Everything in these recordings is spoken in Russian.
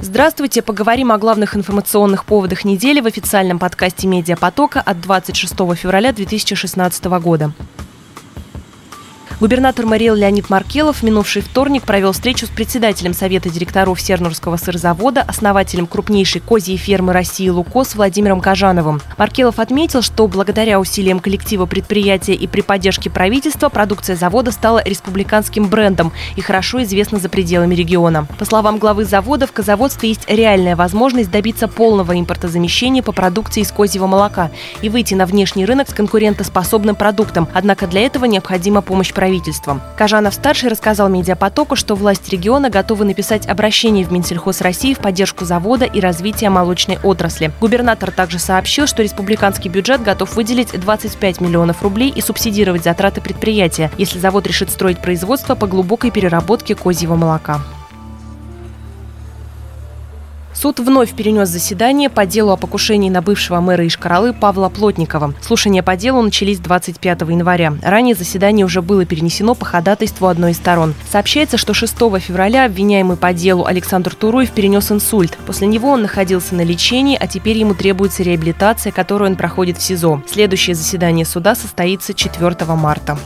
Здравствуйте, поговорим о главных информационных поводах недели в официальном подкасте «Медиапотока» от 26 февраля 2016 года. Губернатор Мариэл Леонид Маркелов в минувший вторник провел встречу с председателем Совета директоров Сернурского сырзавода, основателем крупнейшей козьей фермы России «Лукос» Владимиром Кажановым. Маркелов отметил, что благодаря усилиям коллектива предприятия и при поддержке правительства продукция завода стала республиканским брендом и хорошо известна за пределами региона. По словам главы завода, в козоводстве есть реальная возможность добиться полного импортозамещения по продукции из козьего молока и выйти на внешний рынок с конкурентоспособным продуктом. Однако для этого необходима помощь правительства правительством. Кажанов-старший рассказал медиапотоку, что власть региона готовы написать обращение в Минсельхоз России в поддержку завода и развития молочной отрасли. Губернатор также сообщил, что республиканский бюджет готов выделить 25 миллионов рублей и субсидировать затраты предприятия, если завод решит строить производство по глубокой переработке козьего молока. Суд вновь перенес заседание по делу о покушении на бывшего мэра Ишкаралы Павла Плотникова. Слушания по делу начались 25 января. Ранее заседание уже было перенесено по ходатайству одной из сторон. Сообщается, что 6 февраля обвиняемый по делу Александр Туруев перенес инсульт. После него он находился на лечении, а теперь ему требуется реабилитация, которую он проходит в СИЗО. Следующее заседание суда состоится 4 марта.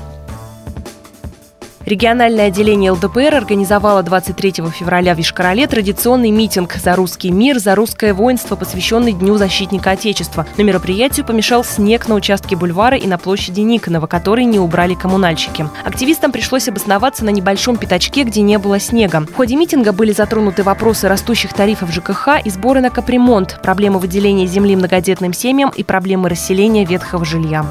Региональное отделение ЛДПР организовало 23 февраля в Ишкарале традиционный митинг «За русский мир, за русское воинство», посвященный Дню защитника Отечества. На мероприятию помешал снег на участке бульвара и на площади Никонова, который не убрали коммунальщики. Активистам пришлось обосноваться на небольшом пятачке, где не было снега. В ходе митинга были затронуты вопросы растущих тарифов ЖКХ и сборы на капремонт, проблемы выделения земли многодетным семьям и проблемы расселения ветхого жилья.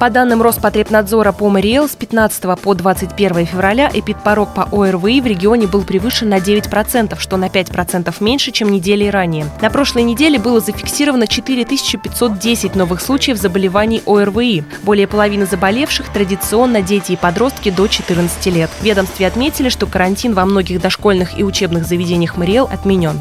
По данным Роспотребнадзора по Мариэл, с 15 по 21 февраля эпидпорог по ОРВИ в регионе был превышен на 9%, что на 5% меньше, чем недели ранее. На прошлой неделе было зафиксировано 4510 новых случаев заболеваний ОРВИ. Более половины заболевших традиционно дети и подростки до 14 лет. В ведомстве отметили, что карантин во многих дошкольных и учебных заведениях Мариэл отменен.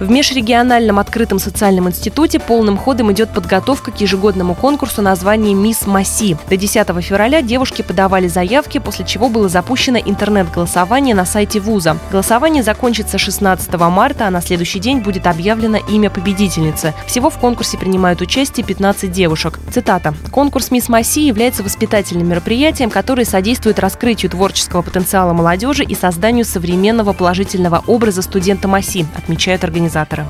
В межрегиональном открытом социальном институте полным ходом идет подготовка к ежегодному конкурсу названия «Мисс Маси». До 10 февраля девушки подавали заявки, после чего было запущено интернет-голосование на сайте вуза. Голосование закончится 16 марта, а на следующий день будет объявлено имя победительницы. Всего в конкурсе принимают участие 15 девушек. Цитата. «Конкурс «Мисс Маси» является воспитательным мероприятием, которое содействует раскрытию творческого потенциала молодежи и созданию современного положительного образа студента Маси», отмечают организаторы организатора.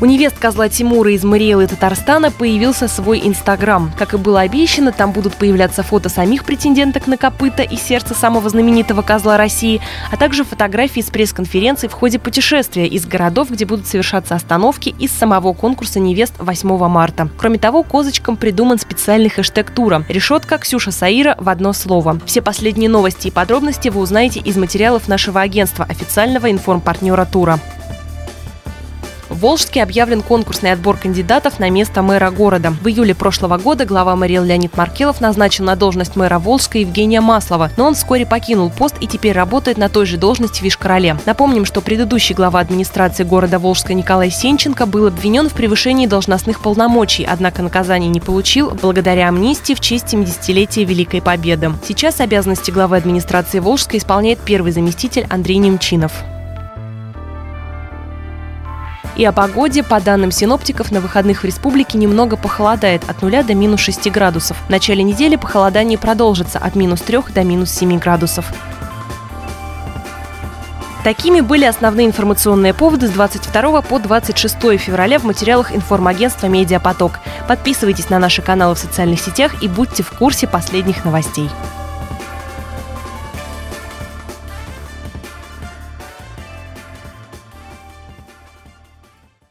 У невест козла Тимура из Мариэлы Татарстана появился свой Инстаграм. Как и было обещано, там будут появляться фото самих претенденток на копыта и сердце самого знаменитого козла России, а также фотографии с пресс-конференций в ходе путешествия из городов, где будут совершаться остановки из самого конкурса невест 8 марта. Кроме того, козочкам придуман специальный хэштег тура «Решетка Ксюша Саира» в одно слово. Все последние новости и подробности вы узнаете из материалов нашего агентства, официального информпартнера тура. В Волжске объявлен конкурсный отбор кандидатов на место мэра города. В июле прошлого года глава Мариэл Леонид Маркелов назначил на должность мэра Волжска Евгения Маслова, но он вскоре покинул пост и теперь работает на той же должности в Вишкороле. Напомним, что предыдущий глава администрации города Волжска Николай Сенченко был обвинен в превышении должностных полномочий, однако наказание не получил благодаря амнистии в честь 70-летия Великой Победы. Сейчас обязанности главы администрации Волжска исполняет первый заместитель Андрей Немчинов. И о погоде, по данным синоптиков, на выходных в республике немного похолодает от 0 до минус 6 градусов. В начале недели похолодание продолжится от минус 3 до минус 7 градусов. Такими были основные информационные поводы с 22 по 26 февраля в материалах информагентства «Медиапоток». Подписывайтесь на наши каналы в социальных сетях и будьте в курсе последних новостей.